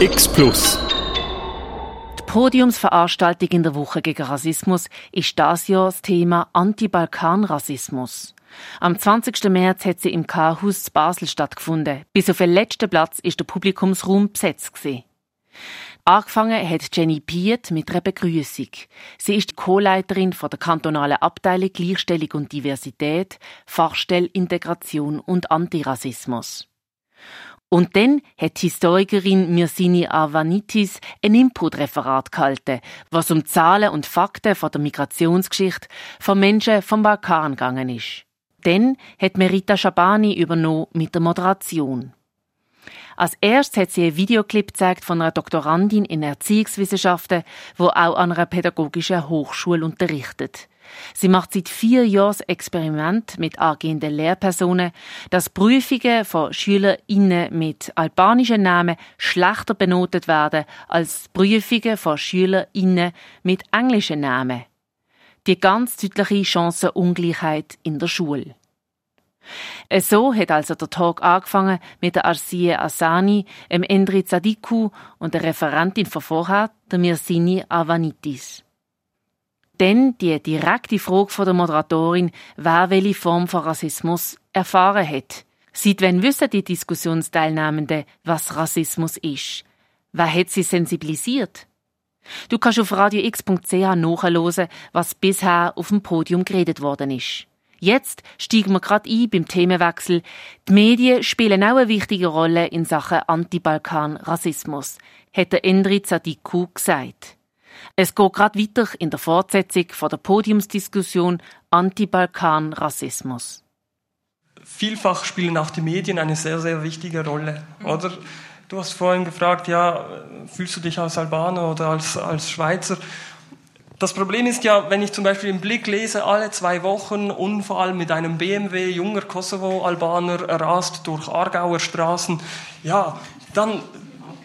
X Plus. Die Podiumsveranstaltung in der Woche gegen Rassismus ist das Jahr das Thema Anti-Balkan-Rassismus. Am 20. März hat sie im K-Haus Basel stattgefunden. Bis auf den letzten Platz ist der Publikumsraum besetzt. Angefangen hat Jenny Piet mit einer Begrüßung. Sie ist Co-Leiterin der kantonalen Abteilung Gleichstellung und Diversität, Fachstelle Integration und Antirassismus. Und dann hat die Historikerin Mirsini Arvanitis ein Input-Referat gehalten, was um Zahlen und Fakten von der Migrationsgeschichte von Menschen vom Balkan gegangen ist. Dann hat Merita Schabani übernommen mit der Moderation. Als erstes hat sie einen Videoclip gezeigt von einer Doktorandin in Erziehungswissenschaften, wo auch an einer pädagogischen Hochschule unterrichtet. Sie macht seit vier Jahren das Experiment mit angehenden Lehrpersonen, dass Prüfungen von SchülerInnen mit albanischen Namen schlechter benotet werden als Prüfungen von SchülerInnen mit englischen Namen. Die ganz deutliche Chancenungleichheit in der Schule. So hat also der Talk angefangen mit der Arsie Asani, dem Endri Zadiku und der Referentin von vorher, der Mirsini Avanitis. Dann die direkte Frage von der Moderatorin, wer welche Form von Rassismus erfahren hat. Seit wann wissen die Diskussionsteilnehmenden, was Rassismus ist? Wer hat sie sensibilisiert? Du kannst auf radiox.ch nachhören, was bisher auf dem Podium geredet worden ist. Jetzt steigen wir gerade ein beim Themenwechsel. Die Medien spielen auch eine wichtige Rolle in Sachen Anti-Balkan-Rassismus, hat der Endri Zadiku gesagt. Es geht gerade weiter in der Fortsetzung von der Podiumsdiskussion Anti-Balkan-Rassismus. Vielfach spielen auch die Medien eine sehr, sehr wichtige Rolle, oder? Du hast vorhin gefragt, ja, fühlst du dich als Albaner oder als, als Schweizer? Das Problem ist ja, wenn ich zum Beispiel im Blick lese, alle zwei Wochen Unfall mit einem BMW, junger Kosovo-Albaner rast durch Aargauer Straßen, ja, dann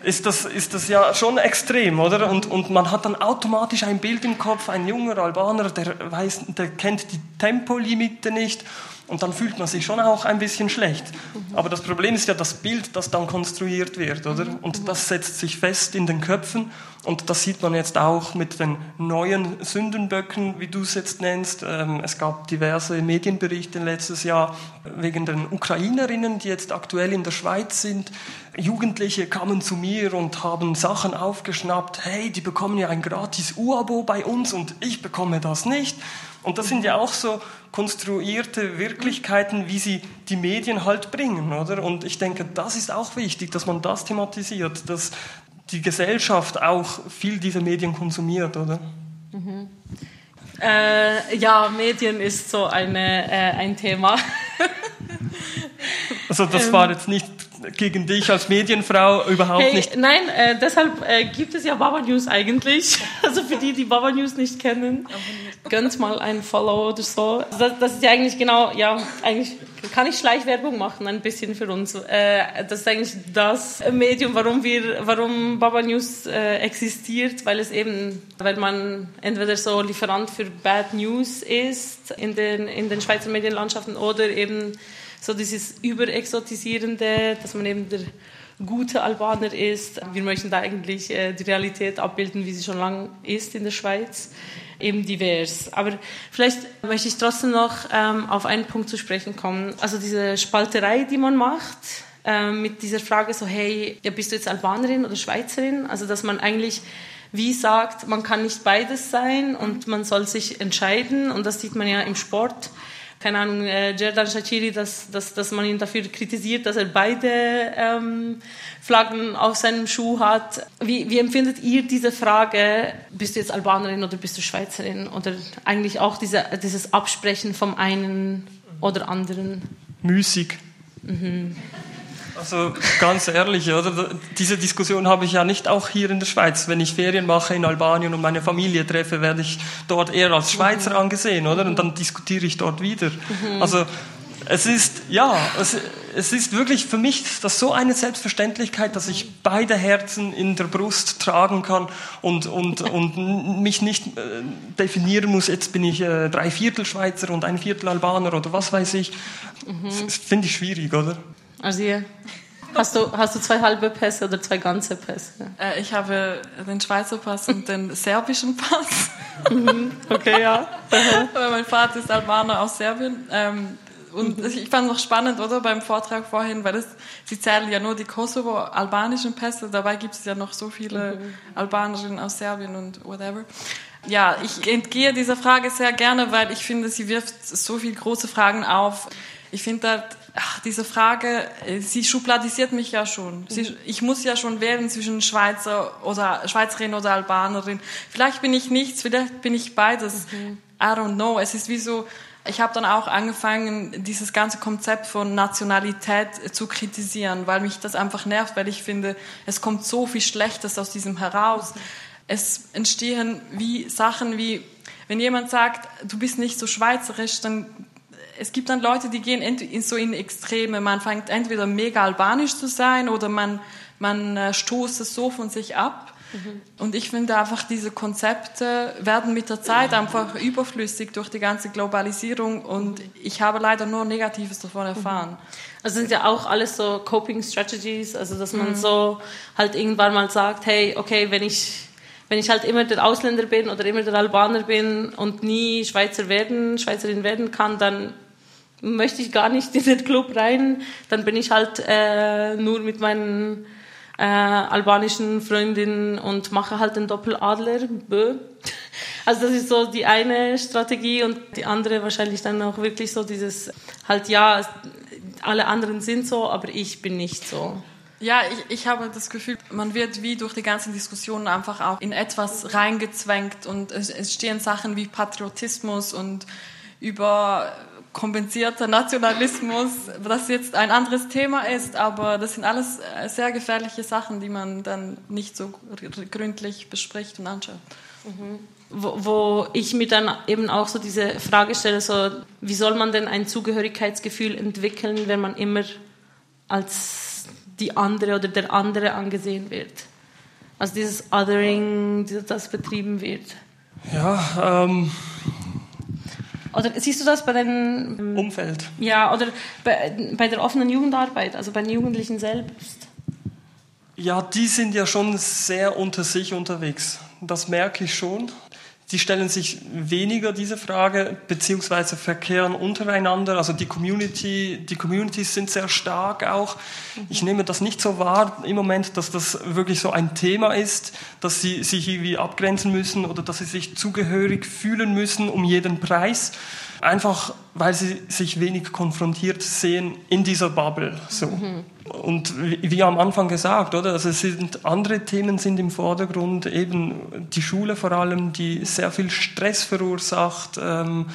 ist das, ist das ja schon extrem, oder? Und, und man hat dann automatisch ein Bild im Kopf, ein junger Albaner, der, weiß, der kennt die Tempolimite nicht und dann fühlt man sich schon auch ein bisschen schlecht. Aber das Problem ist ja das Bild, das dann konstruiert wird, oder? Und das setzt sich fest in den Köpfen. Und das sieht man jetzt auch mit den neuen Sündenböcken, wie du es jetzt nennst. Ähm, es gab diverse Medienberichte letztes Jahr wegen den Ukrainerinnen, die jetzt aktuell in der Schweiz sind. Jugendliche kamen zu mir und haben Sachen aufgeschnappt. Hey, die bekommen ja ein gratis U-Abo bei uns und ich bekomme das nicht. Und das sind ja auch so konstruierte Wirklichkeiten, wie sie die Medien halt bringen, oder? Und ich denke, das ist auch wichtig, dass man das thematisiert, dass die Gesellschaft auch viel dieser Medien konsumiert, oder? Mhm. Äh, ja, Medien ist so eine, äh, ein Thema. also das war jetzt nicht gegen dich als Medienfrau überhaupt hey, nicht. Nein, äh, deshalb äh, gibt es ja Baba News eigentlich. Also für die, die Baba News nicht kennen, gönnt mal ein Follow oder so. Das, das, ist ja eigentlich genau, ja, eigentlich kann ich Schleichwerbung machen ein bisschen für uns. Äh, das ist eigentlich das Medium, warum wir, warum Baba News äh, existiert, weil es eben, weil man entweder so Lieferant für Bad News ist in den in den Schweizer Medienlandschaften oder eben so dieses Überexotisierende, dass man eben der gute Albaner ist. Wir möchten da eigentlich äh, die Realität abbilden, wie sie schon lange ist in der Schweiz, eben divers. Aber vielleicht möchte ich trotzdem noch ähm, auf einen Punkt zu sprechen kommen. Also diese Spalterei, die man macht, ähm, mit dieser Frage so, hey, ja, bist du jetzt Albanerin oder Schweizerin? Also dass man eigentlich wie sagt, man kann nicht beides sein und man soll sich entscheiden. Und das sieht man ja im Sport keine Ahnung, äh, Jerdan Shachiri, dass, dass, dass man ihn dafür kritisiert, dass er beide ähm, Flaggen auf seinem Schuh hat. Wie, wie empfindet ihr diese Frage, bist du jetzt Albanerin oder bist du Schweizerin? Oder eigentlich auch diese, dieses Absprechen vom einen oder anderen? Müßig. Mhm. Also ganz ehrlich, oder? Diese Diskussion habe ich ja nicht auch hier in der Schweiz. Wenn ich Ferien mache in Albanien und meine Familie treffe, werde ich dort eher als Schweizer mhm. angesehen, oder? Und dann diskutiere ich dort wieder. Mhm. Also es ist, ja, es, es ist wirklich für mich das so eine Selbstverständlichkeit, dass ich beide Herzen in der Brust tragen kann und, und, und mich nicht äh, definieren muss, jetzt bin ich äh, drei Viertel Schweizer und ein Viertel Albaner oder was weiß ich. Mhm. Das finde ich schwierig, oder? Also Hast du, hast du zwei halbe Pässe oder zwei ganze Pässe? Äh, ich habe den Schweizer Pass und den serbischen Pass. okay, ja. Weil mein Vater ist Albaner aus Serbien. Ähm, und ich fand es auch spannend, oder, beim Vortrag vorhin, weil es, sie zählen ja nur die Kosovo-albanischen Pässe, dabei gibt es ja noch so viele mhm. Albanerinnen aus Serbien und whatever. Ja, ich entgehe dieser Frage sehr gerne, weil ich finde, sie wirft so viele große Fragen auf. Ich finde, ach, diese Frage, äh, sie schubladisiert mich ja schon. Sie, mhm. ich muss ja schon wählen zwischen Schweizer oder Schweizerin oder Albanerin. Vielleicht bin ich nichts, vielleicht bin ich beides. Mhm. I don't know. Es ist wie so, ich habe dann auch angefangen, dieses ganze Konzept von Nationalität zu kritisieren, weil mich das einfach nervt, weil ich finde, es kommt so viel Schlechtes aus diesem heraus. Es entstehen wie Sachen wie, wenn jemand sagt, du bist nicht so schweizerisch, dann es gibt dann Leute, die gehen in, so in Extreme. Man fängt entweder mega albanisch zu sein oder man, man äh, stoßt es so von sich ab. Mhm. Und ich finde einfach, diese Konzepte werden mit der Zeit einfach überflüssig durch die ganze Globalisierung und ich habe leider nur Negatives davon erfahren. Also sind ja auch alles so Coping Strategies, also dass man mhm. so halt irgendwann mal sagt, hey, okay, wenn ich wenn ich halt immer der Ausländer bin oder immer der Albaner bin und nie Schweizer werden, Schweizerin werden kann, dann möchte ich gar nicht in den Club rein. Dann bin ich halt äh, nur mit meinen äh, albanischen Freundin und mache halt den Doppeladler. Bö. Also das ist so die eine Strategie und die andere wahrscheinlich dann auch wirklich so dieses halt ja, alle anderen sind so, aber ich bin nicht so. Ja, ich, ich habe das Gefühl, man wird wie durch die ganzen Diskussionen einfach auch in etwas reingezwängt und es, es stehen Sachen wie Patriotismus und über kompensierter Nationalismus, das jetzt ein anderes Thema ist, aber das sind alles äh, sehr gefährliche Sachen, die man dann nicht so gründlich bespricht und anschaut. Mhm. Wo, wo, ich mir dann eben auch so diese Frage stelle, so, wie soll man denn ein Zugehörigkeitsgefühl entwickeln, wenn man immer als die andere oder der andere angesehen wird? Also dieses Othering, das betrieben wird. Ja, ähm, oder siehst du das bei den... Ähm, Umfeld. Ja, oder bei, bei der offenen Jugendarbeit, also bei den Jugendlichen selbst? Ja, die sind ja schon sehr unter sich unterwegs. Das merke ich schon. Die stellen sich weniger diese Frage, beziehungsweise verkehren untereinander. Also die Community, die Communities sind sehr stark auch. Ich nehme das nicht so wahr im Moment, dass das wirklich so ein Thema ist, dass sie sich irgendwie abgrenzen müssen oder dass sie sich zugehörig fühlen müssen um jeden Preis. Einfach, weil sie sich wenig konfrontiert sehen in dieser Bubble. So. Mhm. Und wie am Anfang gesagt, oder? Also es sind andere Themen sind im Vordergrund, eben die Schule vor allem, die sehr viel Stress verursacht, ähm,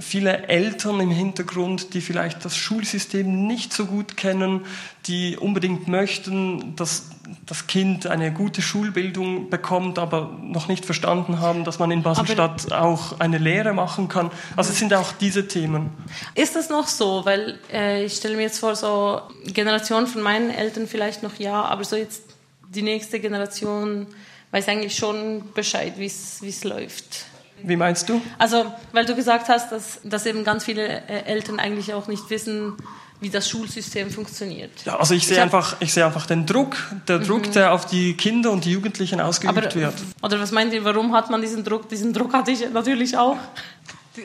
viele Eltern im Hintergrund, die vielleicht das Schulsystem nicht so gut kennen, die unbedingt möchten, dass das Kind eine gute Schulbildung bekommt, aber noch nicht verstanden haben, dass man in Baselstadt auch eine Lehre machen kann. Also es sind auch diese Themen. Ist das noch so? Weil äh, ich stelle mir jetzt vor, so Generation von meinen Eltern vielleicht noch ja, aber so jetzt die nächste Generation weiß eigentlich schon Bescheid, wie es läuft. Wie meinst du? Also, weil du gesagt hast, dass, dass eben ganz viele äh, Eltern eigentlich auch nicht wissen, wie das Schulsystem funktioniert. Ja, also ich sehe einfach, ich sehe einfach den Druck, der Druck, mhm. der auf die Kinder und die Jugendlichen ausgeübt Aber, wird. Oder was meint ihr, warum hat man diesen Druck? Diesen Druck hatte ich natürlich auch.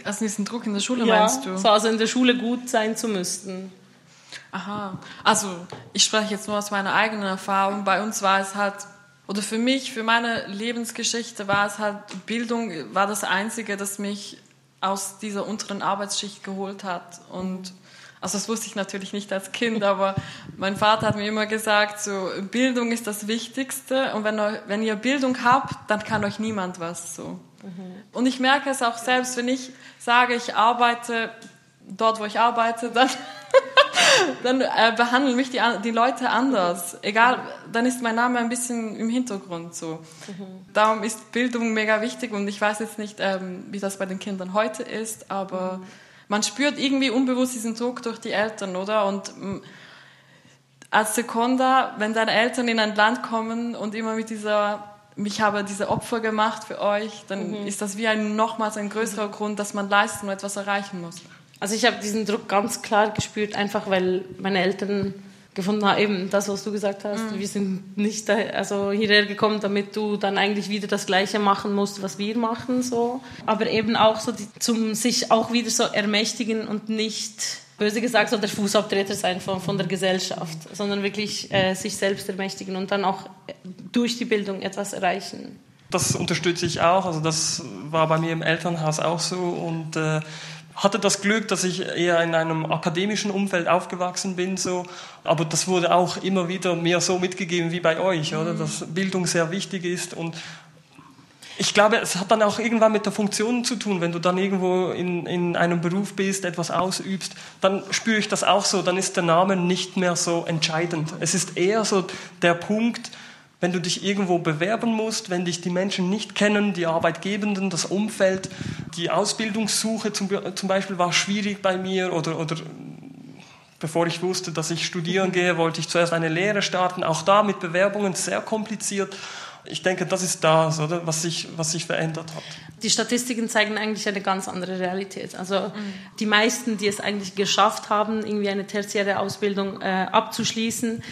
Also diesen Druck in der Schule ja, meinst du? So, also in der Schule gut sein zu müssen. Aha. Also ich spreche jetzt nur aus meiner eigenen Erfahrung. Bei uns war es halt, oder für mich, für meine Lebensgeschichte war es halt, Bildung war das Einzige, das mich aus dieser unteren Arbeitsschicht geholt hat. Und also das wusste ich natürlich nicht als Kind, aber mein Vater hat mir immer gesagt, so Bildung ist das Wichtigste und wenn, wenn ihr Bildung habt, dann kann euch niemand was so. Mhm. Und ich merke es auch selbst, wenn ich sage, ich arbeite dort, wo ich arbeite, dann, dann äh, behandeln mich die, die Leute anders. Egal, dann ist mein Name ein bisschen im Hintergrund so. Mhm. Darum ist Bildung mega wichtig und ich weiß jetzt nicht, ähm, wie das bei den Kindern heute ist, aber mhm man spürt irgendwie unbewusst diesen Druck durch die Eltern, oder? Und mm, als Sekonda, wenn deine Eltern in ein Land kommen und immer mit dieser, ich habe diese Opfer gemacht für euch, dann mhm. ist das wie ein nochmals ein größerer mhm. Grund, dass man leisten und etwas erreichen muss. Also ich habe diesen Druck ganz klar gespürt, einfach weil meine Eltern gefunden habe, eben das, was du gesagt hast. Mhm. Wir sind nicht da, also hierher gekommen, damit du dann eigentlich wieder das Gleiche machen musst, was wir machen, so. Aber eben auch so die, zum sich auch wieder so ermächtigen und nicht böse gesagt, so der Fußabtreter sein von, von der Gesellschaft, sondern wirklich äh, sich selbst ermächtigen und dann auch durch die Bildung etwas erreichen. Das unterstütze ich auch. Also das war bei mir im Elternhaus auch so und äh, hatte das Glück, dass ich eher in einem akademischen Umfeld aufgewachsen bin, so. Aber das wurde auch immer wieder mir so mitgegeben wie bei euch, oder? Dass Bildung sehr wichtig ist und ich glaube, es hat dann auch irgendwann mit der Funktion zu tun. Wenn du dann irgendwo in, in einem Beruf bist, etwas ausübst, dann spüre ich das auch so. Dann ist der Name nicht mehr so entscheidend. Es ist eher so der Punkt, wenn du dich irgendwo bewerben musst, wenn dich die Menschen nicht kennen, die Arbeitgebenden, das Umfeld, die Ausbildungssuche zum, zum Beispiel war schwierig bei mir oder, oder bevor ich wusste, dass ich studieren gehe, wollte ich zuerst eine Lehre starten. Auch da mit Bewerbungen sehr kompliziert. Ich denke, das ist das, oder, was sich, was sich verändert hat. Die Statistiken zeigen eigentlich eine ganz andere Realität. Also mhm. die meisten, die es eigentlich geschafft haben, irgendwie eine tertiäre Ausbildung äh, abzuschließen,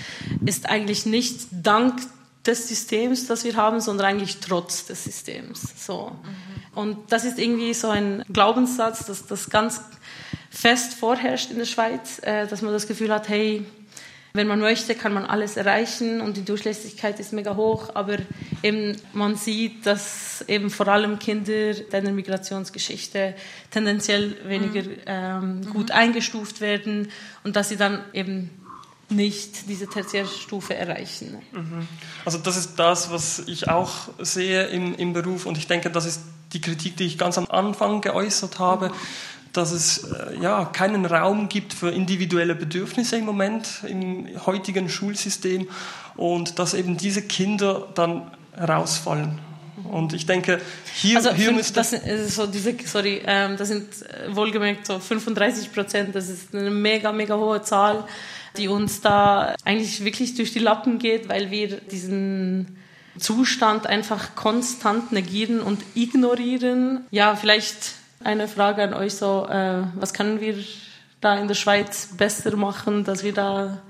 ist eigentlich nicht dank des Systems, das wir haben, sondern eigentlich trotz des Systems. So. Mhm. Und das ist irgendwie so ein Glaubenssatz, dass das ganz fest vorherrscht in der Schweiz, äh, dass man das Gefühl hat, hey, wenn man möchte, kann man alles erreichen und die Durchlässigkeit ist mega hoch, aber eben man sieht, dass eben vor allem Kinder deiner Migrationsgeschichte tendenziell weniger mhm. ähm, gut mhm. eingestuft werden und dass sie dann eben nicht diese Tertiärstufe erreichen. Mhm. Also das ist das, was ich auch sehe im, im Beruf und ich denke, das ist die Kritik, die ich ganz am Anfang geäußert habe. Dass es äh, ja, keinen Raum gibt für individuelle Bedürfnisse im Moment im heutigen Schulsystem und dass eben diese Kinder dann herausfallen. Und ich denke, hier, also hier müsste... Das sind, so diese, sorry, ähm, das sind äh, wohlgemerkt so 35 Prozent, das ist eine mega, mega hohe Zahl, die uns da eigentlich wirklich durch die Lappen geht, weil wir diesen Zustand einfach konstant negieren und ignorieren. Ja, vielleicht eine Frage an euch so, äh, was können wir da in der Schweiz besser machen, dass wir da...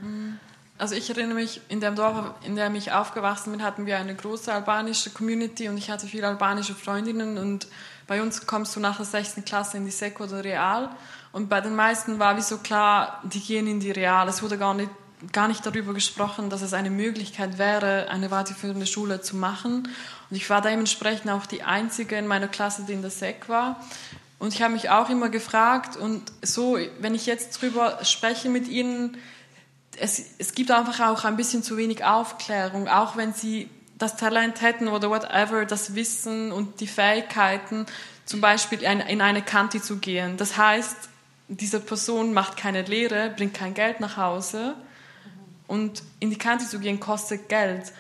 Also ich erinnere mich, in dem Dorf, in dem ich aufgewachsen bin, hatten wir eine große albanische Community und ich hatte viele albanische Freundinnen und bei uns kommst du nach der 6. Klasse in die Seko oder Real und bei den meisten war wie so klar, die gehen in die Real. Es wurde gar nicht, gar nicht darüber gesprochen, dass es eine Möglichkeit wäre, eine weiterführende Schule zu machen. Und ich war dementsprechend auch die Einzige in meiner Klasse, die in der SEC war. Und ich habe mich auch immer gefragt, und so, wenn ich jetzt drüber spreche mit Ihnen, es, es gibt einfach auch ein bisschen zu wenig Aufklärung, auch wenn Sie das Talent hätten oder whatever, das Wissen und die Fähigkeiten, zum Beispiel in, in eine Kante zu gehen. Das heißt, diese Person macht keine Lehre, bringt kein Geld nach Hause und in die Kante zu gehen kostet Geld.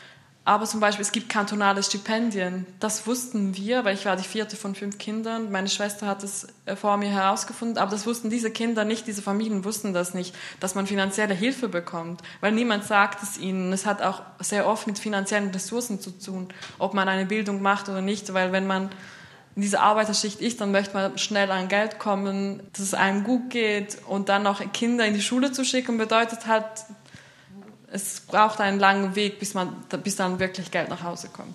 Aber zum Beispiel, es gibt kantonale Stipendien. Das wussten wir, weil ich war die vierte von fünf Kindern. Meine Schwester hat es äh, vor mir herausgefunden. Aber das wussten diese Kinder nicht, diese Familien wussten das nicht, dass man finanzielle Hilfe bekommt. Weil niemand sagt es ihnen. Es hat auch sehr oft mit finanziellen Ressourcen zu tun, ob man eine Bildung macht oder nicht. Weil wenn man in dieser Arbeiterschicht ist, dann möchte man schnell an Geld kommen, dass es einem gut geht. Und dann noch Kinder in die Schule zu schicken, bedeutet halt, es braucht einen langen Weg, bis, man, bis dann wirklich Geld nach Hause kommt.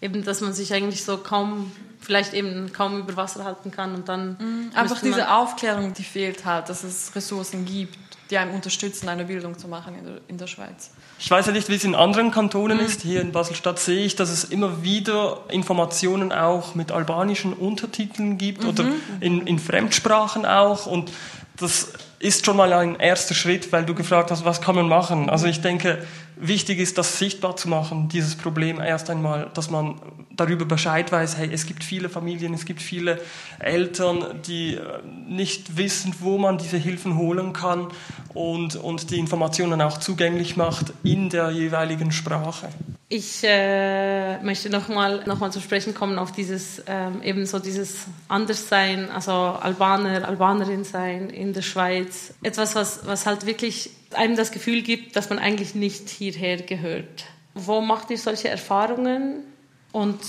Eben, dass man sich eigentlich so kaum, vielleicht eben kaum über Wasser halten kann und dann. Mhm, einfach diese Aufklärung, die fehlt halt, dass es Ressourcen gibt, die einem unterstützen, eine Bildung zu machen in der, in der Schweiz. Ich weiß ja nicht, wie es in anderen Kantonen mhm. ist. Hier in Basel-Stadt sehe ich, dass es immer wieder Informationen auch mit albanischen Untertiteln gibt mhm. oder in, in Fremdsprachen auch. Und das ist schon mal ein erster Schritt, weil du gefragt hast, was kann man machen. Also ich denke, wichtig ist, das sichtbar zu machen, dieses Problem erst einmal, dass man darüber Bescheid weiß, hey, es gibt viele Familien, es gibt viele Eltern, die äh, nicht wissen, wo man diese Hilfen holen kann und, und die Informationen auch zugänglich macht in der jeweiligen Sprache. Ich äh, möchte nochmal noch mal zu sprechen kommen auf dieses ähm, eben so dieses Anderssein, also Albaner, Albanerin sein in der Schweiz. Etwas, was, was halt wirklich einem das Gefühl gibt, dass man eigentlich nicht hierher gehört. Wo macht ihr solche Erfahrungen und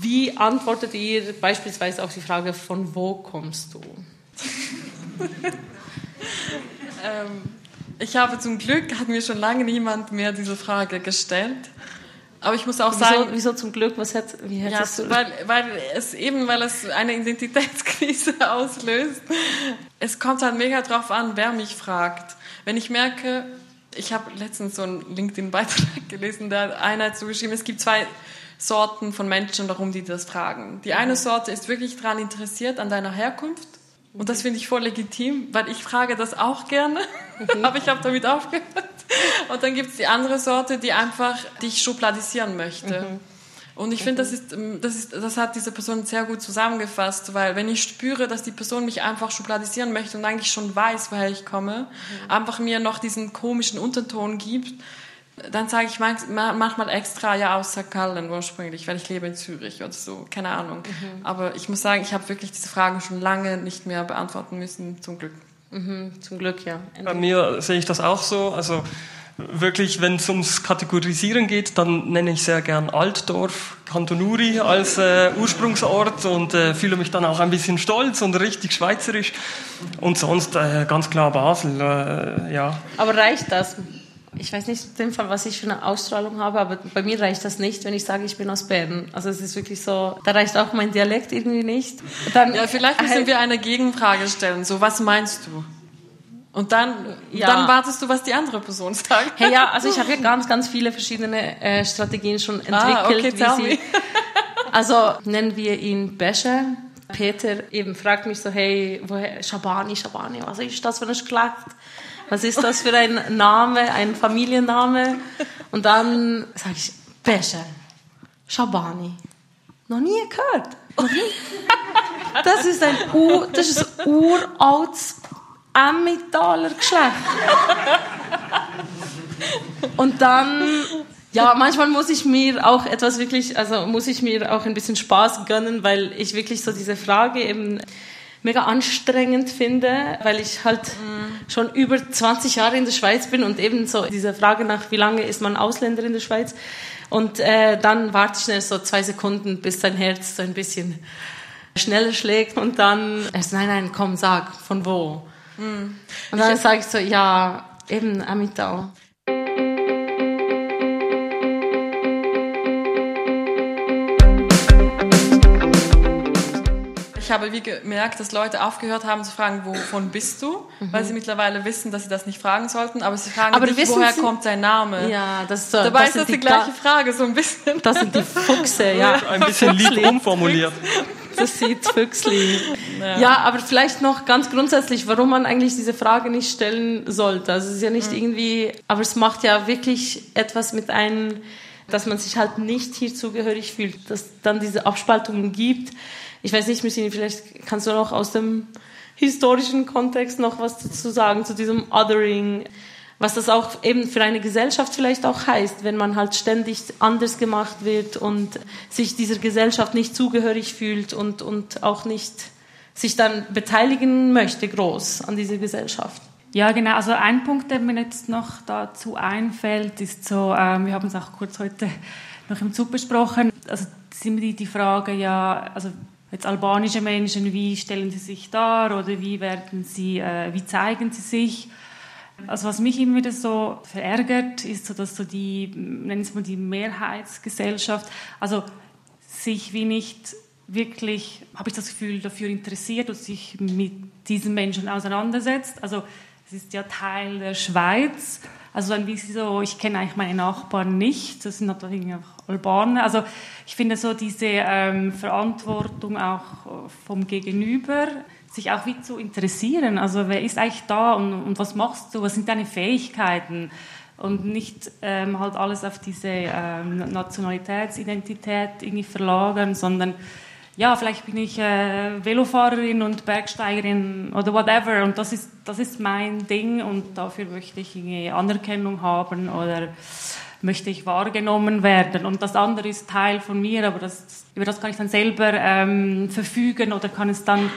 wie antwortet ihr beispielsweise auf die Frage, von wo kommst du? ähm Ich habe zum Glück, hat mir schon lange niemand mehr diese Frage gestellt. Aber ich muss auch wieso, sagen. Wieso zum Glück? Was hat, wie hättest ja, du? Weil, weil es eben, weil es eine Identitätskrise auslöst. Es kommt halt mega drauf an, wer mich fragt. Wenn ich merke, ich habe letztens so einen LinkedIn-Beitrag gelesen, da hat einer zugeschrieben, es gibt zwei Sorten von Menschen, warum die das fragen. Die eine Sorte ist wirklich daran interessiert, an deiner Herkunft. Und das finde ich voll legitim, weil ich frage das auch gerne, mhm. aber ich habe damit aufgehört. Und dann gibt es die andere Sorte, die einfach dich schubladisieren möchte. Mhm. Und ich finde, das, ist, das, ist, das hat diese Person sehr gut zusammengefasst, weil wenn ich spüre, dass die Person mich einfach schubladisieren möchte und eigentlich schon weiß, woher ich komme, mhm. einfach mir noch diesen komischen Unterton gibt, dann sage ich manchmal extra ja aus St. Gallen ursprünglich, weil ich lebe in Zürich oder so, keine Ahnung. Mhm. Aber ich muss sagen, ich habe wirklich diese Fragen schon lange nicht mehr beantworten müssen, zum Glück. Mhm, zum Glück, ja. Bei mir sehe ich das auch so. Also wirklich, wenn es ums Kategorisieren geht, dann nenne ich sehr gern Altdorf, Kantonuri als äh, Ursprungsort und äh, fühle mich dann auch ein bisschen stolz und richtig schweizerisch. Und sonst äh, ganz klar Basel, äh, ja. Aber reicht das? ich weiß nicht in dem Fall, was ich für eine Ausstrahlung habe, aber bei mir reicht das nicht, wenn ich sage, ich bin aus Bern. Also es ist wirklich so, da reicht auch mein Dialekt irgendwie nicht. Dann, ja, vielleicht müssen halt wir eine Gegenfrage stellen. So, was meinst du? Und dann, ja. dann wartest du, was die andere Person sagt. Hey, ja, also ich habe ja ganz, ganz viele verschiedene äh, Strategien schon entwickelt. Ah, okay, wie sie, also nennen wir ihn Besche. Peter eben fragt mich so, hey, woher, Schabani, Schabani, was ist das für eine Geschlecht? was ist das für ein Name, ein Familienname? Und dann sage ich, Becher, Shabani. Noch nie gehört. Das ist ein Ur, das ist ein uraltes Emmentaler Geschlecht. Und dann, ja, manchmal muss ich mir auch etwas wirklich, also muss ich mir auch ein bisschen Spaß gönnen, weil ich wirklich so diese Frage eben mega anstrengend finde, weil ich halt mhm. schon über 20 Jahre in der Schweiz bin und eben so diese Frage nach, wie lange ist man Ausländer in der Schweiz? Und äh, dann warte ich schnell so zwei Sekunden, bis dein Herz so ein bisschen schneller schlägt und dann erst, nein, nein, komm, sag, von wo? Mhm. Und dann sage ich so, ja, eben Amitau. habe wie gemerkt, dass Leute aufgehört haben zu fragen, wovon bist du? Mhm. Weil sie mittlerweile wissen, dass sie das nicht fragen sollten, aber sie fragen aber nicht, woher sie? kommt dein Name? Ja, das ist so. Dabei das ist das die, die gleiche Frage, so ein bisschen. Das sind die Fuchse, ja. Ein bisschen lieb umformuliert. Das sieht Füchsli. Ja. ja. aber vielleicht noch ganz grundsätzlich, warum man eigentlich diese Frage nicht stellen sollte. Also es ist ja nicht mhm. irgendwie, aber es macht ja wirklich etwas mit einem, dass man sich halt nicht hier zugehörig fühlt, dass dann diese Abspaltungen gibt ich weiß nicht, Messini, vielleicht kannst du noch aus dem historischen Kontext noch was dazu sagen, zu diesem Othering, was das auch eben für eine Gesellschaft vielleicht auch heißt, wenn man halt ständig anders gemacht wird und sich dieser Gesellschaft nicht zugehörig fühlt und, und auch nicht sich dann beteiligen möchte groß an dieser Gesellschaft. Ja, genau. Also ein Punkt, der mir jetzt noch dazu einfällt, ist so, ähm, wir haben es auch kurz heute noch im Zug besprochen, also die, die Frage, ja, also jetzt albanische Menschen, wie stellen sie sich dar oder wie werden sie, äh, wie zeigen sie sich? Also was mich immer wieder so verärgert, ist so, dass so die, nennen es mal die Mehrheitsgesellschaft, also sich wie nicht wirklich, habe ich das Gefühl, dafür interessiert und sich mit diesen Menschen auseinandersetzt. Also es ist ja Teil der Schweiz also wie sie so, ich kenne eigentlich meine Nachbarn nicht, das sind natürlich auch Albaner. Also ich finde so diese ähm, Verantwortung auch vom Gegenüber, sich auch wie zu interessieren. Also wer ist eigentlich da und, und was machst du? Was sind deine Fähigkeiten? Und nicht ähm, halt alles auf diese ähm, Nationalitätsidentität irgendwie verlagern, sondern ja, vielleicht bin ich äh, Velofahrerin und Bergsteigerin oder whatever und das ist, das ist mein Ding und dafür möchte ich Anerkennung haben oder möchte ich wahrgenommen werden und das andere ist Teil von mir, aber das, über das kann ich dann selber ähm, verfügen oder kann es dann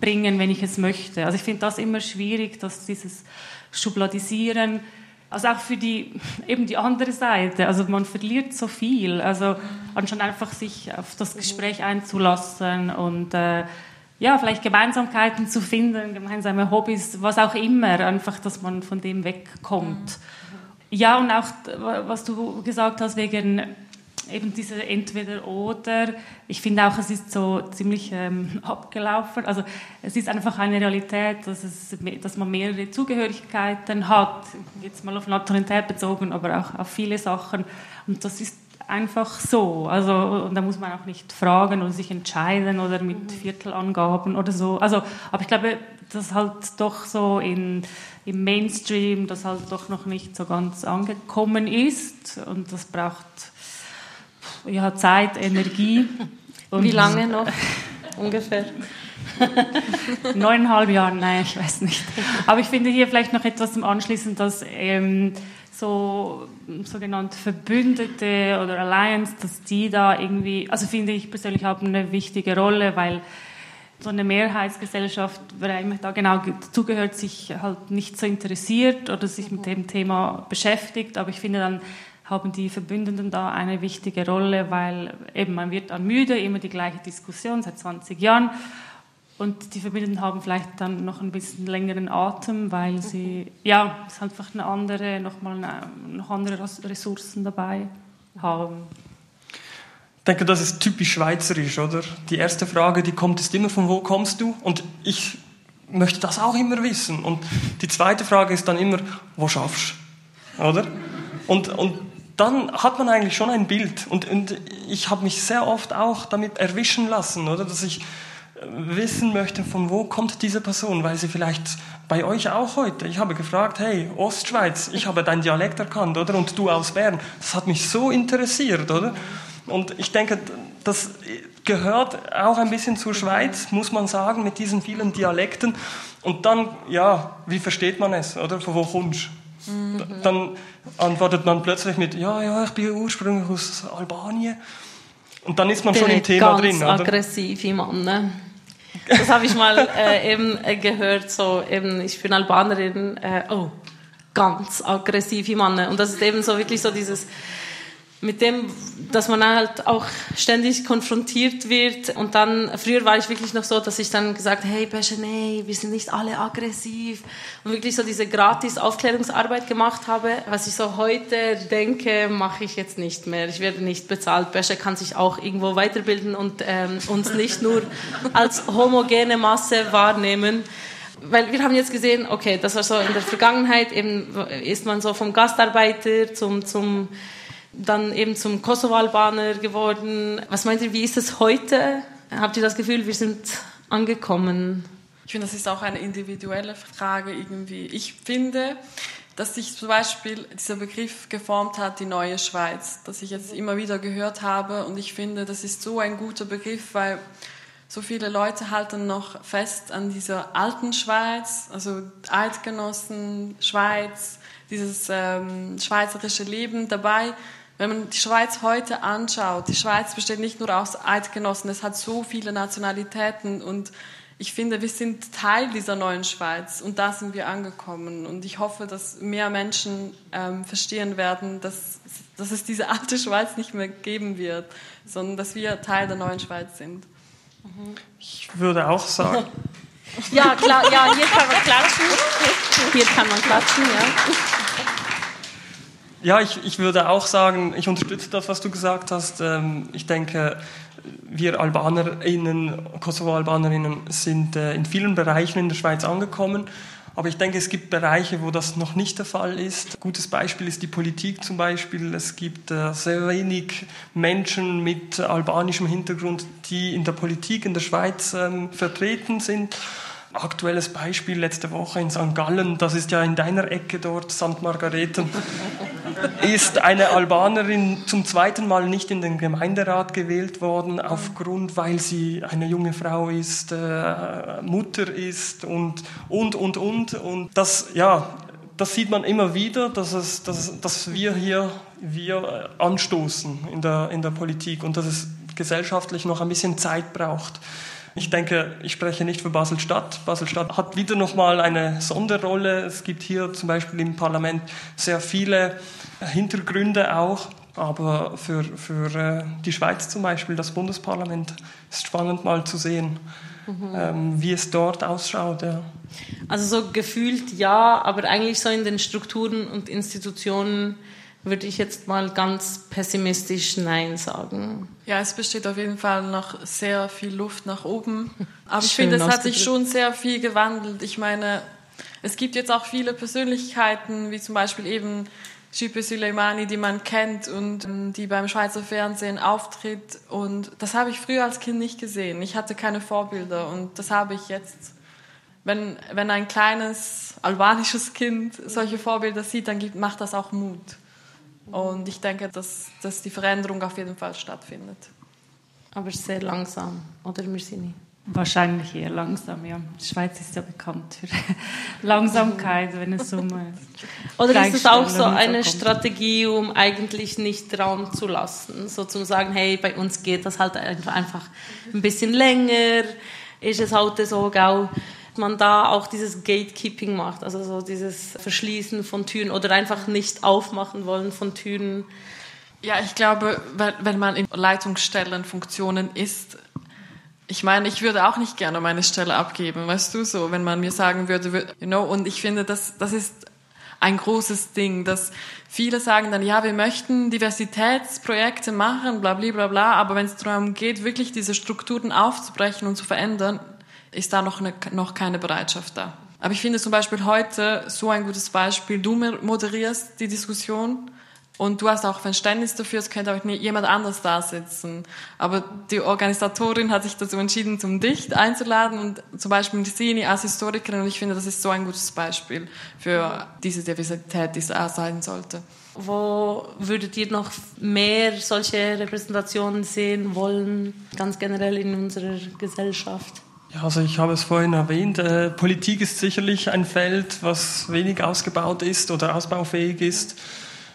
bringen, wenn ich es möchte. Also ich finde das immer schwierig, dass dieses Schubladisieren also auch für die, eben die andere Seite. Also man verliert so viel. Also anstatt einfach sich auf das Gespräch einzulassen und äh, ja, vielleicht Gemeinsamkeiten zu finden, gemeinsame Hobbys, was auch immer, einfach, dass man von dem wegkommt. Ja, und auch, was du gesagt hast, wegen eben diese Entweder-Oder. Ich finde auch, es ist so ziemlich ähm, abgelaufen. Also es ist einfach eine Realität, dass, es, dass man mehrere Zugehörigkeiten hat, jetzt mal auf Nationalität bezogen, aber auch auf viele Sachen. Und das ist einfach so. Also, und da muss man auch nicht fragen oder sich entscheiden oder mit mhm. Viertelangaben oder so. Also, aber ich glaube, das halt doch so in, im Mainstream, das halt doch noch nicht so ganz angekommen ist und das braucht ja, Zeit, Energie. Wie lange noch ungefähr? Neuneinhalb Jahre, nein, ich weiß nicht. Aber ich finde hier vielleicht noch etwas zum Anschließen, dass ähm, so sogenannte Verbündete oder Alliance, dass die da irgendwie, also finde ich persönlich haben eine wichtige Rolle, weil so eine Mehrheitsgesellschaft, wer immer da genau dazugehört, sich halt nicht so interessiert oder sich mit dem Thema beschäftigt. Aber ich finde dann haben die Verbündeten da eine wichtige Rolle, weil eben man wird dann müde, immer die gleiche Diskussion seit 20 Jahren. Und die Verbündeten haben vielleicht dann noch ein bisschen längeren Atem, weil sie, ja, es ist einfach eine andere, nochmal noch andere Ressourcen dabei haben. Ich denke, das ist typisch schweizerisch, oder? Die erste Frage, die kommt, ist immer, von wo kommst du? Und ich möchte das auch immer wissen. Und die zweite Frage ist dann immer, wo schaffst du? Oder? Und, und dann hat man eigentlich schon ein Bild. Und, und ich habe mich sehr oft auch damit erwischen lassen, oder? Dass ich wissen möchte, von wo kommt diese Person, weil sie vielleicht bei euch auch heute, ich habe gefragt, hey, Ostschweiz, ich habe deinen Dialekt erkannt, oder? Und du aus Bern. Das hat mich so interessiert, oder? Und ich denke, das gehört auch ein bisschen zur Schweiz, muss man sagen, mit diesen vielen Dialekten. Und dann, ja, wie versteht man es, oder? Von wo kommst? Mhm. Dann antwortet man plötzlich mit, ja, ja, ich bin ursprünglich aus Albanien. Und dann ist man schon im Thema ganz drin, aggressive Mann. Das habe ich mal äh, eben äh, gehört, so eben, ich bin Albanerin, äh, oh, ganz aggressive Mann. Und das ist eben so wirklich so dieses, mit dem, dass man halt auch ständig konfrontiert wird. Und dann, früher war ich wirklich noch so, dass ich dann gesagt hey, Pesche, nee, wir sind nicht alle aggressiv. Und wirklich so diese gratis Aufklärungsarbeit gemacht habe. Was ich so heute denke, mache ich jetzt nicht mehr. Ich werde nicht bezahlt. Pesche kann sich auch irgendwo weiterbilden und ähm, uns nicht nur als homogene Masse wahrnehmen weil wir haben jetzt gesehen, okay, das war so in der Vergangenheit, eben ist man so vom Gastarbeiter zum, zum dann eben zum Kosovo-Albaner geworden. Was meint ihr, wie ist es heute? Habt ihr das Gefühl, wir sind angekommen? Ich finde, das ist auch eine individuelle Frage irgendwie. Ich finde, dass sich zum Beispiel dieser Begriff geformt hat, die neue Schweiz, dass ich jetzt immer wieder gehört habe und ich finde, das ist so ein guter Begriff, weil so viele Leute halten noch fest an dieser alten Schweiz, also Eidgenossen, Schweiz, dieses ähm, schweizerische Leben dabei wenn man die Schweiz heute anschaut, die Schweiz besteht nicht nur aus Eidgenossen, es hat so viele Nationalitäten und ich finde, wir sind Teil dieser neuen Schweiz und da sind wir angekommen. Und ich hoffe, dass mehr Menschen ähm, verstehen werden, dass, dass es diese alte Schweiz nicht mehr geben wird, sondern dass wir Teil der neuen Schweiz sind. Ich würde auch sagen. ja, klar, ja, hier kann man klatschen. Hier kann man klatschen, ja. Ja, ich, ich würde auch sagen, ich unterstütze das, was du gesagt hast. Ähm, ich denke, wir AlbanerInnen, Kosovo-AlbanerInnen sind äh, in vielen Bereichen in der Schweiz angekommen. Aber ich denke, es gibt Bereiche, wo das noch nicht der Fall ist. Ein gutes Beispiel ist die Politik zum Beispiel. Es gibt äh, sehr wenig Menschen mit albanischem Hintergrund, die in der Politik in der Schweiz ähm, vertreten sind aktuelles Beispiel letzte Woche in St. Gallen, das ist ja in deiner Ecke dort, St. Margareten, ist eine Albanerin zum zweiten Mal nicht in den Gemeinderat gewählt worden, aufgrund, weil sie eine junge Frau ist, äh, Mutter ist und, und, und, und. Und das, ja, das sieht man immer wieder, dass, es, dass, dass wir hier wir anstoßen in der, in der Politik und dass es gesellschaftlich noch ein bisschen Zeit braucht. Ich denke, ich spreche nicht für Basel-Stadt. Basel-Stadt hat wieder nochmal eine Sonderrolle. Es gibt hier zum Beispiel im Parlament sehr viele Hintergründe auch. Aber für, für äh, die Schweiz zum Beispiel, das Bundesparlament, ist spannend mal zu sehen, mhm. ähm, wie es dort ausschaut. Ja. Also so gefühlt ja, aber eigentlich so in den Strukturen und Institutionen würde ich jetzt mal ganz pessimistisch Nein sagen. Ja, es besteht auf jeden Fall noch sehr viel Luft nach oben. Aber ich finde, es hat sich schon sehr viel gewandelt. Ich meine, es gibt jetzt auch viele Persönlichkeiten, wie zum Beispiel eben Shipe Suleimani, die man kennt und ähm, die beim Schweizer Fernsehen auftritt. Und das habe ich früher als Kind nicht gesehen. Ich hatte keine Vorbilder und das habe ich jetzt. Wenn, wenn ein kleines albanisches Kind solche Vorbilder sieht, dann gibt, macht das auch Mut. Und ich denke, dass, dass die Veränderung auf jeden Fall stattfindet. Aber sehr langsam, oder Mirsini? Wahrscheinlich eher langsam, ja. Die Schweiz ist ja bekannt für Langsamkeit, wenn es um. Oder ist es auch so eine so Strategie, um eigentlich nicht Raum zu lassen? So zu sagen, hey, bei uns geht das halt einfach ein bisschen länger, ist es halt so, gell? Man da auch dieses Gatekeeping macht, also so dieses Verschließen von Türen oder einfach nicht aufmachen wollen von Türen. Ja, ich glaube, wenn man in Leitungsstellen Funktionen ist, ich meine, ich würde auch nicht gerne meine Stelle abgeben, weißt du, so, wenn man mir sagen würde, you know, und ich finde, das, das ist ein großes Ding, dass viele sagen dann, ja, wir möchten Diversitätsprojekte machen, bla, bla, bla, aber wenn es darum geht, wirklich diese Strukturen aufzubrechen und zu verändern, ist da noch, eine, noch keine Bereitschaft da. Aber ich finde zum Beispiel heute so ein gutes Beispiel, du moderierst die Diskussion und du hast auch Verständnis dafür, es könnte auch jemand anders da sitzen. Aber die Organisatorin hat sich dazu entschieden, zum Dicht einzuladen und zum Beispiel Sini als Historikerin und ich finde, das ist so ein gutes Beispiel für diese Diversität, die es auch sein sollte. Wo würdet ihr noch mehr solche Repräsentationen sehen wollen, ganz generell in unserer Gesellschaft? Ja, also ich habe es vorhin erwähnt, äh, Politik ist sicherlich ein Feld, was wenig ausgebaut ist oder ausbaufähig ist.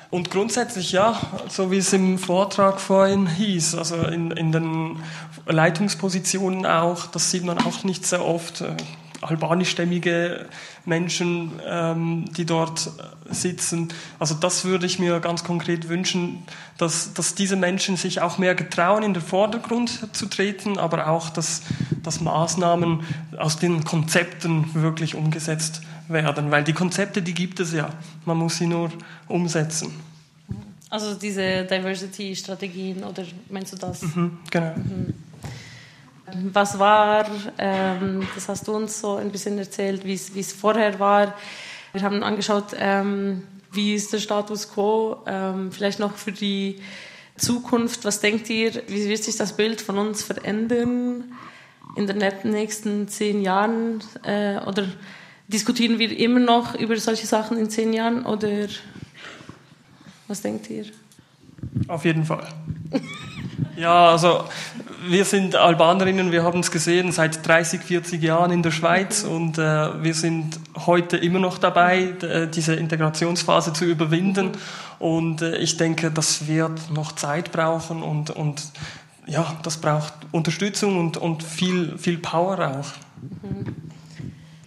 Und grundsätzlich ja, so wie es im Vortrag vorhin hieß, also in, in den Leitungspositionen auch, das sieht man auch nicht sehr oft. Äh, albanischstämmige Menschen, ähm, die dort sitzen. Also das würde ich mir ganz konkret wünschen, dass, dass diese Menschen sich auch mehr getrauen, in den Vordergrund zu treten, aber auch, dass, dass Maßnahmen aus den Konzepten wirklich umgesetzt werden, weil die Konzepte, die gibt es ja, man muss sie nur umsetzen. Also diese Diversity-Strategien, oder meinst du das? Mhm, genau. Mhm. Was war, ähm, das hast du uns so ein bisschen erzählt, wie es vorher war. Wir haben angeschaut, ähm, wie ist der Status quo, ähm, vielleicht noch für die Zukunft. Was denkt ihr, wie wird sich das Bild von uns verändern in den nächsten zehn Jahren? Äh, oder diskutieren wir immer noch über solche Sachen in zehn Jahren? Oder was denkt ihr? Auf jeden Fall. Ja, also wir sind Albanerinnen, wir haben es gesehen, seit 30, 40 Jahren in der Schweiz und äh, wir sind heute immer noch dabei, diese Integrationsphase zu überwinden. Und äh, ich denke, das wird noch Zeit brauchen und, und ja, das braucht Unterstützung und, und viel, viel Power auch.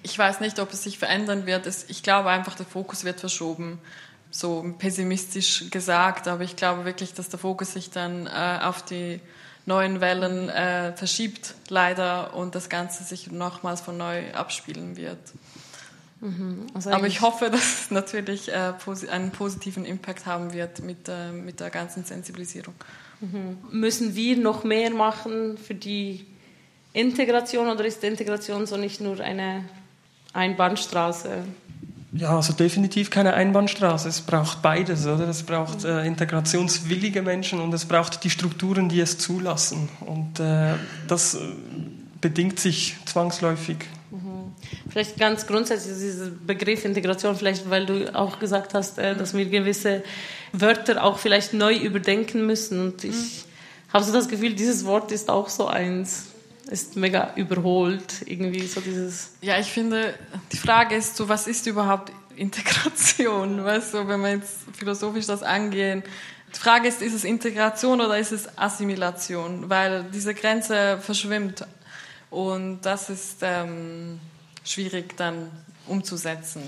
Ich weiß nicht, ob es sich verändern wird. Ich glaube einfach, der Fokus wird verschoben so pessimistisch gesagt, aber ich glaube wirklich, dass der Fokus sich dann äh, auf die neuen Wellen äh, verschiebt, leider, und das Ganze sich nochmals von neu abspielen wird. Mhm. Also aber ich hoffe, dass es natürlich äh, einen positiven Impact haben wird mit, mit der ganzen Sensibilisierung. Mhm. Müssen wir noch mehr machen für die Integration oder ist Integration so nicht nur eine Einbahnstraße? Ja, also definitiv keine Einbahnstraße. Es braucht beides, oder? Es braucht äh, integrationswillige Menschen und es braucht die Strukturen, die es zulassen. Und äh, das äh, bedingt sich zwangsläufig. Mhm. Vielleicht ganz grundsätzlich dieser Begriff Integration, vielleicht weil du auch gesagt hast, äh, dass wir gewisse Wörter auch vielleicht neu überdenken müssen. Und ich mhm. habe so das Gefühl, dieses Wort ist auch so eins ist mega überholt, irgendwie so dieses. Ja, ich finde, die Frage ist so, was ist überhaupt Integration? Weißt du, wenn wir jetzt philosophisch das angehen. Die Frage ist, ist es Integration oder ist es Assimilation? Weil diese Grenze verschwimmt und das ist ähm, schwierig dann umzusetzen.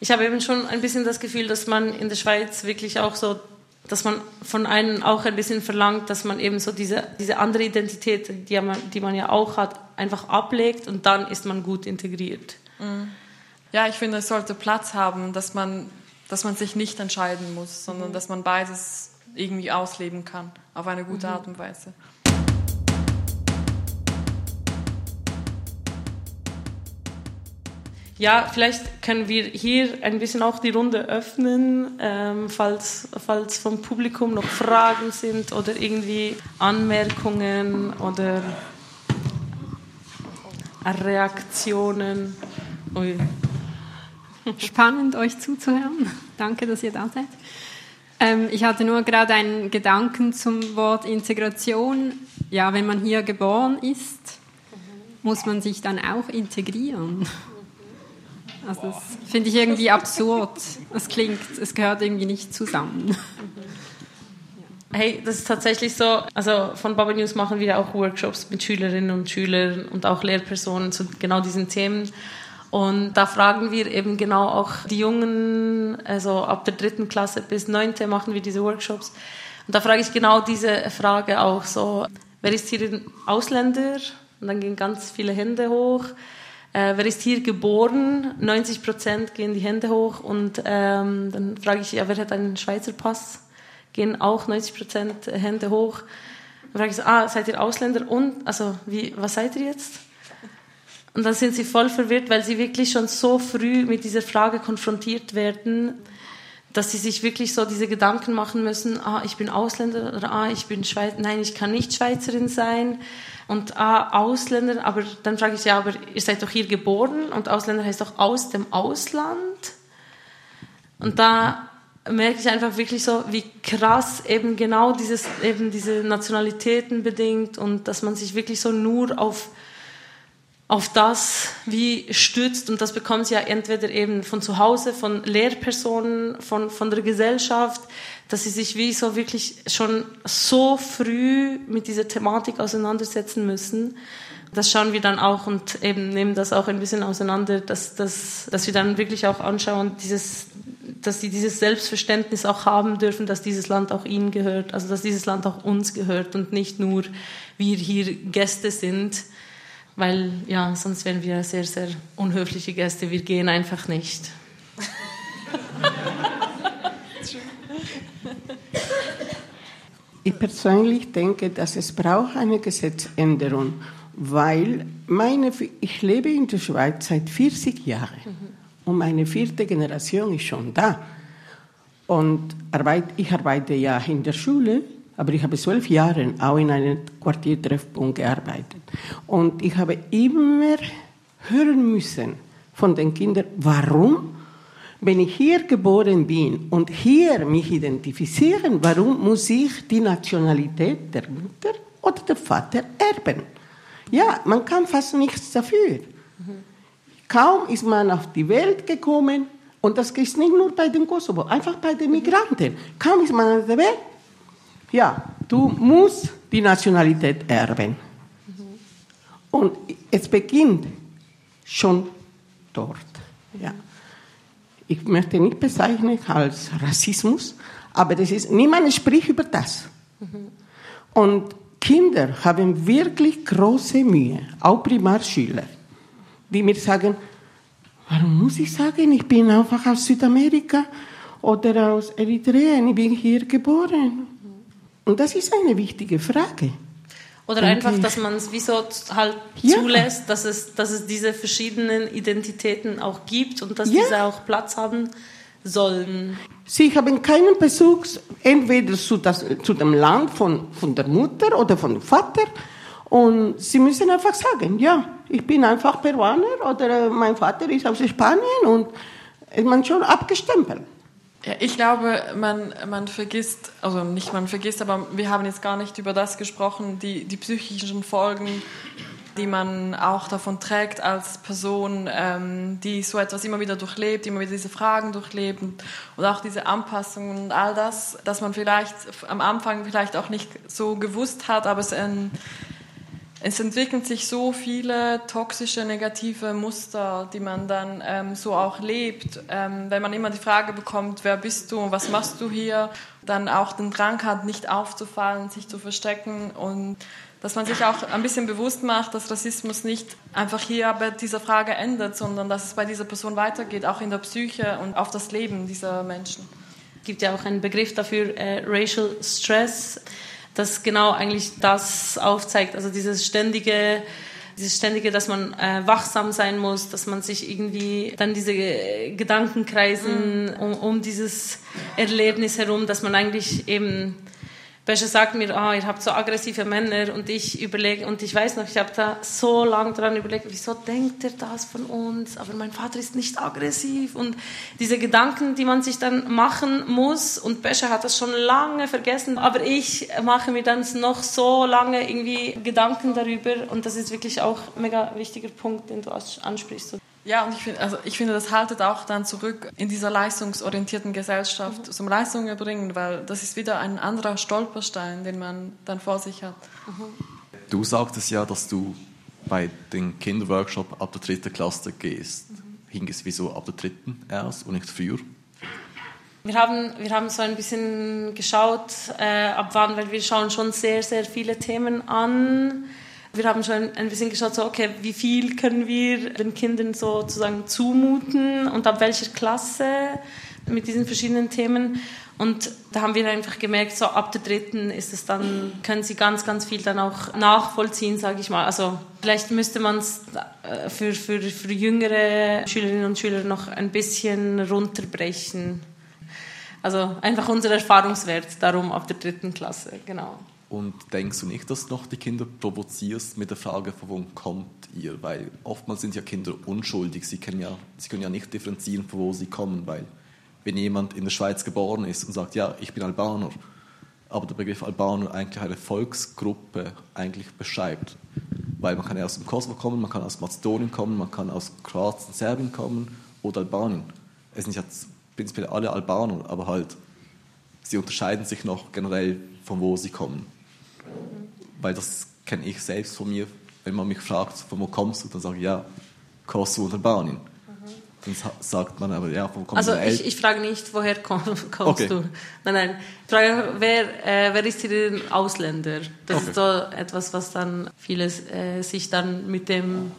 Ich habe eben schon ein bisschen das Gefühl, dass man in der Schweiz wirklich auch so dass man von einem auch ein bisschen verlangt, dass man eben so diese, diese andere Identität, die man, die man ja auch hat, einfach ablegt und dann ist man gut integriert. Ja, ich finde, es sollte Platz haben, dass man, dass man sich nicht entscheiden muss, sondern mhm. dass man beides irgendwie ausleben kann, auf eine gute mhm. Art und Weise. Ja, vielleicht können wir hier ein bisschen auch die Runde öffnen, ähm, falls, falls vom Publikum noch Fragen sind oder irgendwie Anmerkungen oder Reaktionen. Ui. Spannend, euch zuzuhören. Danke, dass ihr da seid. Ähm, ich hatte nur gerade einen Gedanken zum Wort Integration. Ja, wenn man hier geboren ist, muss man sich dann auch integrieren. Also das finde ich irgendwie absurd. Es klingt, es gehört irgendwie nicht zusammen. Hey, das ist tatsächlich so. Also von Baba News machen wir auch Workshops mit Schülerinnen und Schülern und auch Lehrpersonen zu genau diesen Themen. Und da fragen wir eben genau auch die Jungen, also ab der dritten Klasse bis neunte machen wir diese Workshops. Und da frage ich genau diese Frage auch so, wer ist hier ein Ausländer? Und dann gehen ganz viele Hände hoch. Äh, wer ist hier geboren? 90 Prozent gehen die Hände hoch. Und ähm, dann frage ich, ja, wer hat einen Schweizer Pass? Gehen auch 90 Prozent Hände hoch. Dann frage ich so, ah, seid ihr Ausländer? Und, also, wie, was seid ihr jetzt? Und dann sind sie voll verwirrt, weil sie wirklich schon so früh mit dieser Frage konfrontiert werden, dass sie sich wirklich so diese Gedanken machen müssen, ah, ich bin Ausländer oder ah, ich bin Schweizer, nein, ich kann nicht Schweizerin sein und ah, Ausländer, aber dann frage ich, ja, aber ihr seid doch hier geboren und Ausländer heißt doch aus dem Ausland. Und da merke ich einfach wirklich so, wie krass eben genau dieses, eben diese Nationalitäten bedingt und dass man sich wirklich so nur auf, auf das wie stützt und das bekommt sie ja entweder eben von zu Hause, von Lehrpersonen, von, von der Gesellschaft, dass sie sich wie so wirklich schon so früh mit dieser Thematik auseinandersetzen müssen. Das schauen wir dann auch und eben nehmen das auch ein bisschen auseinander, dass, dass, dass wir dann wirklich auch anschauen, dieses, dass sie dieses Selbstverständnis auch haben dürfen, dass dieses Land auch ihnen gehört, also dass dieses Land auch uns gehört und nicht nur wir hier Gäste sind, weil ja, sonst wären wir sehr, sehr unhöfliche Gäste. Wir gehen einfach nicht. Ich persönlich denke, dass es braucht eine Gesetzänderung, weil meine, ich lebe in der Schweiz seit 40 Jahren mhm. und meine vierte Generation ist schon da. Und ich arbeite ja in der Schule, aber ich habe zwölf Jahre auch in einem Quartiertreffpunkt gearbeitet. Und ich habe immer hören müssen von den Kindern, warum wenn ich hier geboren bin und hier mich identifizieren, warum muss ich die Nationalität der Mutter oder der Vater erben? Ja, man kann fast nichts dafür. Kaum ist man auf die Welt gekommen, und das ist nicht nur bei den Kosovo, einfach bei den Migranten. Kaum ist man auf der Welt, ja, du musst die Nationalität erben. Und es beginnt schon dort. Ja ich möchte nicht bezeichnen als Rassismus, aber das ist, niemand spricht über das. Und Kinder haben wirklich große Mühe, auch Primarschüler, die mir sagen, warum muss ich sagen, ich bin einfach aus Südamerika oder aus Eritrea, ich bin hier geboren. Und das ist eine wichtige Frage. Oder Danke. einfach, dass man es wieso halt ja. zulässt, dass es, dass es diese verschiedenen Identitäten auch gibt und dass ja. diese auch Platz haben sollen. Sie haben keinen Bezug entweder zu, das, zu dem Land von, von der Mutter oder von dem Vater und sie müssen einfach sagen, ja, ich bin einfach Peruaner oder mein Vater ist aus Spanien und ist man schon abgestempelt. Ja, ich glaube, man, man vergisst, also nicht man vergisst, aber wir haben jetzt gar nicht über das gesprochen, die, die psychischen Folgen, die man auch davon trägt als Person, ähm, die so etwas immer wieder durchlebt, immer wieder diese Fragen durchlebt und, auch diese Anpassungen und all das, dass man vielleicht am Anfang vielleicht auch nicht so gewusst hat, aber es ein, es entwickeln sich so viele toxische, negative Muster, die man dann ähm, so auch lebt, ähm, wenn man immer die Frage bekommt, wer bist du was machst du hier? dann auch den Drang hat, nicht aufzufallen, sich zu verstecken und dass man sich auch ein bisschen bewusst macht, dass Rassismus nicht einfach hier bei dieser Frage endet, sondern dass es bei dieser Person weitergeht, auch in der Psyche und auf das Leben dieser Menschen. Es gibt ja auch einen Begriff dafür, äh, Racial Stress, das genau eigentlich das aufzeigt, also dieses ständige dieses ständige, dass man äh, wachsam sein muss, dass man sich irgendwie dann diese Gedanken kreisen mhm. um, um dieses Erlebnis herum, dass man eigentlich eben Bescher sagt mir, ah, ihr habt so aggressive Männer und ich überlege, und ich weiß noch, ich habe da so lange dran überlegt, wieso denkt er das von uns? Aber mein Vater ist nicht aggressiv und diese Gedanken, die man sich dann machen muss und Bescher hat das schon lange vergessen, aber ich mache mir dann noch so lange irgendwie Gedanken darüber und das ist wirklich auch ein mega wichtiger Punkt, den du ansprichst. Ja, und ich finde, also ich finde, das haltet auch dann zurück in dieser leistungsorientierten Gesellschaft mhm. zum Leistung erbringen, weil das ist wieder ein anderer Stolperstein, den man dann vor sich hat. Mhm. Du sagtest ja, dass du bei den Kinderworkshop ab der dritten Klasse gehst. Mhm. Hing es wieso ab der dritten erst und nicht früher? Wir haben, wir haben so ein bisschen geschaut, äh, ab wann, weil wir schauen schon sehr, sehr viele Themen an wir haben schon ein bisschen geschaut, so, okay, wie viel können wir den Kindern sozusagen zumuten und ab welcher Klasse mit diesen verschiedenen Themen. Und da haben wir einfach gemerkt, so ab der dritten ist es dann, können sie ganz, ganz viel dann auch nachvollziehen, sage ich mal. Also vielleicht müsste man es äh, für, für, für jüngere Schülerinnen und Schüler noch ein bisschen runterbrechen. Also einfach unser Erfahrungswert darum ab der dritten Klasse, genau. Und denkst du nicht, dass du noch die Kinder provozierst mit der Frage, von wo kommt ihr? Weil oftmals sind ja Kinder unschuldig. Sie, können ja, sie können ja nicht differenzieren, von wo sie kommen. Weil wenn jemand in der Schweiz geboren ist und sagt, ja, ich bin Albaner, aber der Begriff Albaner eigentlich eine Volksgruppe eigentlich beschreibt. Weil man kann ja aus dem Kosovo kommen, man kann aus Mazedonien kommen, man kann aus Kroatien, Serbien kommen oder Albanien. Es sind ja prinzipiell alle Albaner, aber halt, sie unterscheiden sich noch generell, von wo sie kommen. Weil das kenne ich selbst von mir. Wenn man mich fragt, von wo kommst du, dann sage ich, ja, Kosovo und Albanien. Dann sagt man aber, ja, von wo kommst du? Also ich, ich frage nicht, woher komm, kommst okay. du. Nein, nein. Ich frage, wer, äh, wer ist hier ein Ausländer? Das okay. ist so etwas, was dann viele äh, sich dann mit dem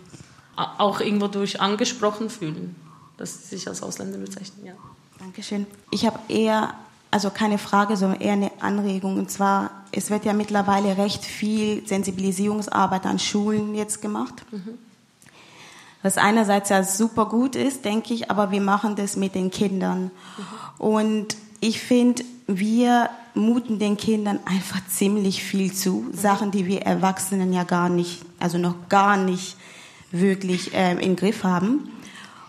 auch irgendwo durch angesprochen fühlen, dass sie sich als Ausländer bezeichnen, ja. Dankeschön. Ich habe eher also keine Frage, sondern eher eine Anregung. Und zwar, es wird ja mittlerweile recht viel Sensibilisierungsarbeit an Schulen jetzt gemacht. Mhm. Was einerseits ja super gut ist, denke ich, aber wir machen das mit den Kindern. Mhm. Und ich finde, wir muten den Kindern einfach ziemlich viel zu. Mhm. Sachen, die wir Erwachsenen ja gar nicht, also noch gar nicht wirklich äh, im Griff haben.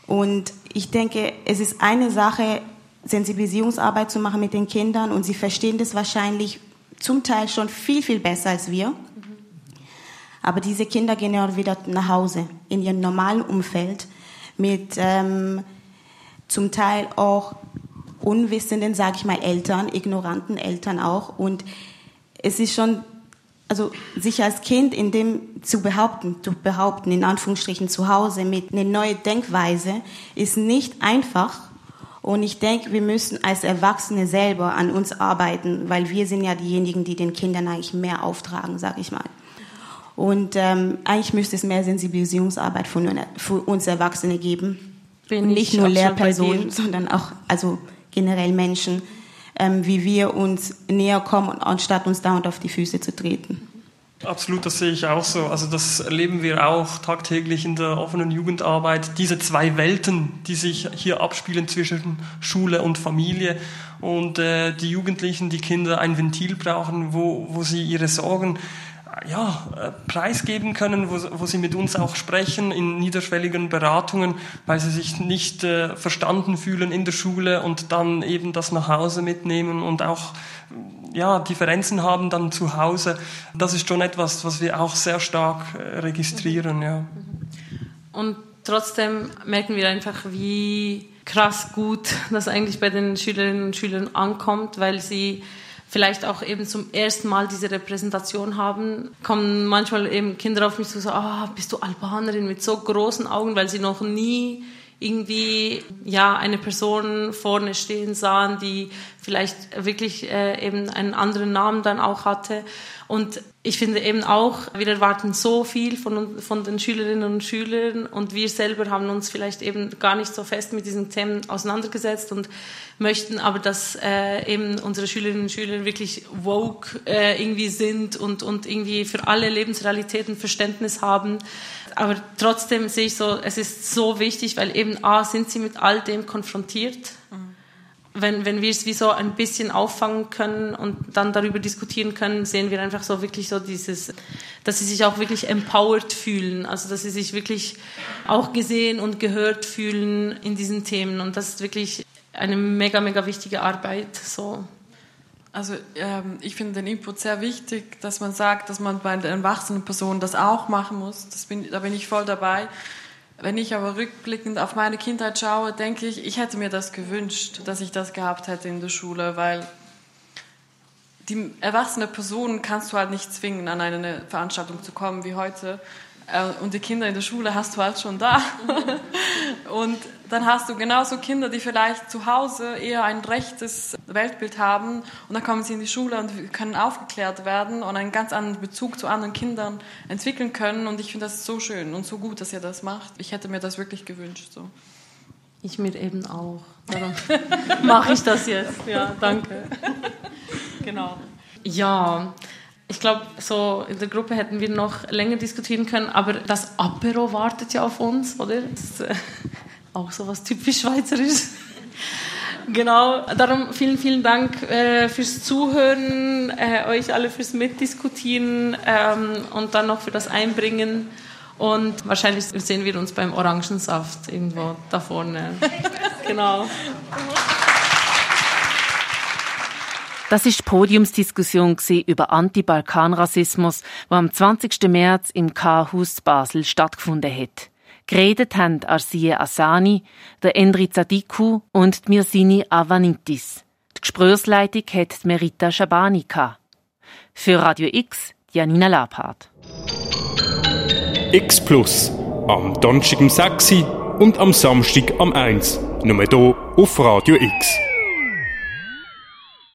Und ich denke, es ist eine Sache, Sensibilisierungsarbeit zu machen mit den Kindern und sie verstehen das wahrscheinlich zum Teil schon viel, viel besser als wir. Aber diese Kinder gehen ja wieder nach Hause in ihrem normalen Umfeld mit ähm, zum Teil auch unwissenden, sage ich mal, Eltern, ignoranten Eltern auch. Und es ist schon, also sich als Kind in dem zu behaupten, zu behaupten, in Anführungsstrichen zu Hause mit einer neuen Denkweise, ist nicht einfach und ich denke, wir müssen als Erwachsene selber an uns arbeiten, weil wir sind ja diejenigen, die den Kindern eigentlich mehr auftragen, sag ich mal. Und ähm, eigentlich müsste es mehr Sensibilisierungsarbeit von, für uns Erwachsene geben. Bin und nicht nur Lehrpersonen, sondern auch also generell Menschen, ähm, wie wir uns näher kommen, anstatt uns dauernd auf die Füße zu treten. Absolut, das sehe ich auch so. Also das erleben wir auch tagtäglich in der offenen Jugendarbeit. Diese zwei Welten, die sich hier abspielen zwischen Schule und Familie und äh, die Jugendlichen, die Kinder ein Ventil brauchen, wo, wo sie ihre Sorgen ja, äh, preisgeben können, wo, wo sie mit uns auch sprechen in niederschwelligen Beratungen, weil sie sich nicht äh, verstanden fühlen in der Schule und dann eben das nach Hause mitnehmen und auch ja, Differenzen haben dann zu Hause. Das ist schon etwas, was wir auch sehr stark äh, registrieren. Ja. Und trotzdem merken wir einfach, wie krass gut das eigentlich bei den Schülerinnen und Schülern ankommt, weil sie vielleicht auch eben zum ersten Mal diese Repräsentation haben, kommen manchmal eben Kinder auf mich zu sagen, ah, bist du Albanerin mit so großen Augen, weil sie noch nie irgendwie ja eine Person vorne stehen sahen, die vielleicht wirklich äh, eben einen anderen Namen dann auch hatte. Und ich finde eben auch, wir erwarten so viel von, von den Schülerinnen und Schülern und wir selber haben uns vielleicht eben gar nicht so fest mit diesen Themen auseinandergesetzt und möchten aber, dass äh, eben unsere Schülerinnen und Schüler wirklich woke äh, irgendwie sind und, und irgendwie für alle Lebensrealitäten Verständnis haben aber trotzdem sehe ich so, es ist so wichtig, weil eben A, sind sie mit all dem konfrontiert. Wenn, wenn wir es wie so ein bisschen auffangen können und dann darüber diskutieren können, sehen wir einfach so wirklich so dieses, dass sie sich auch wirklich empowered fühlen, also dass sie sich wirklich auch gesehen und gehört fühlen in diesen Themen und das ist wirklich eine mega, mega wichtige Arbeit, so. Also ähm, ich finde den Input sehr wichtig, dass man sagt, dass man bei den erwachsenen Personen das auch machen muss. Das bin, da bin ich voll dabei. Wenn ich aber rückblickend auf meine Kindheit schaue, denke ich, ich hätte mir das gewünscht, dass ich das gehabt hätte in der Schule, weil die erwachsene Person kannst du halt nicht zwingen, an eine Veranstaltung zu kommen wie heute. Äh, und die Kinder in der Schule hast du halt schon da. und dann hast du genauso Kinder, die vielleicht zu Hause eher ein rechtes Weltbild haben und dann kommen sie in die Schule und können aufgeklärt werden und einen ganz anderen Bezug zu anderen Kindern entwickeln können. Und ich finde das so schön und so gut, dass ihr das macht. Ich hätte mir das wirklich gewünscht. So. Ich mir eben auch. Darum mache ich das jetzt. Ja, danke. genau. Ja, ich glaube, so in der Gruppe hätten wir noch länger diskutieren können, aber das Apero wartet ja auf uns, oder? Das äh, auch so was typisch Schweizerisches. genau, darum vielen, vielen Dank äh, fürs Zuhören, äh, euch alle fürs Mitdiskutieren ähm, und dann noch für das Einbringen. Und wahrscheinlich sehen wir uns beim Orangensaft irgendwo da vorne. genau. Das ist die Podiumsdiskussion über Anti-Balkan-Rassismus, die am 20. März im K-Haus Basel stattgefunden hat. Geredet haben Arsie Asani, der Endri Zadiku und Mirsini Avanitis. Die Gesprächsleitung hat Merita Schabani Für Radio X, Janina Labhardt. X Plus. Am Donnerstag um 6 und am Samstag um 1. Nur hier auf Radio X.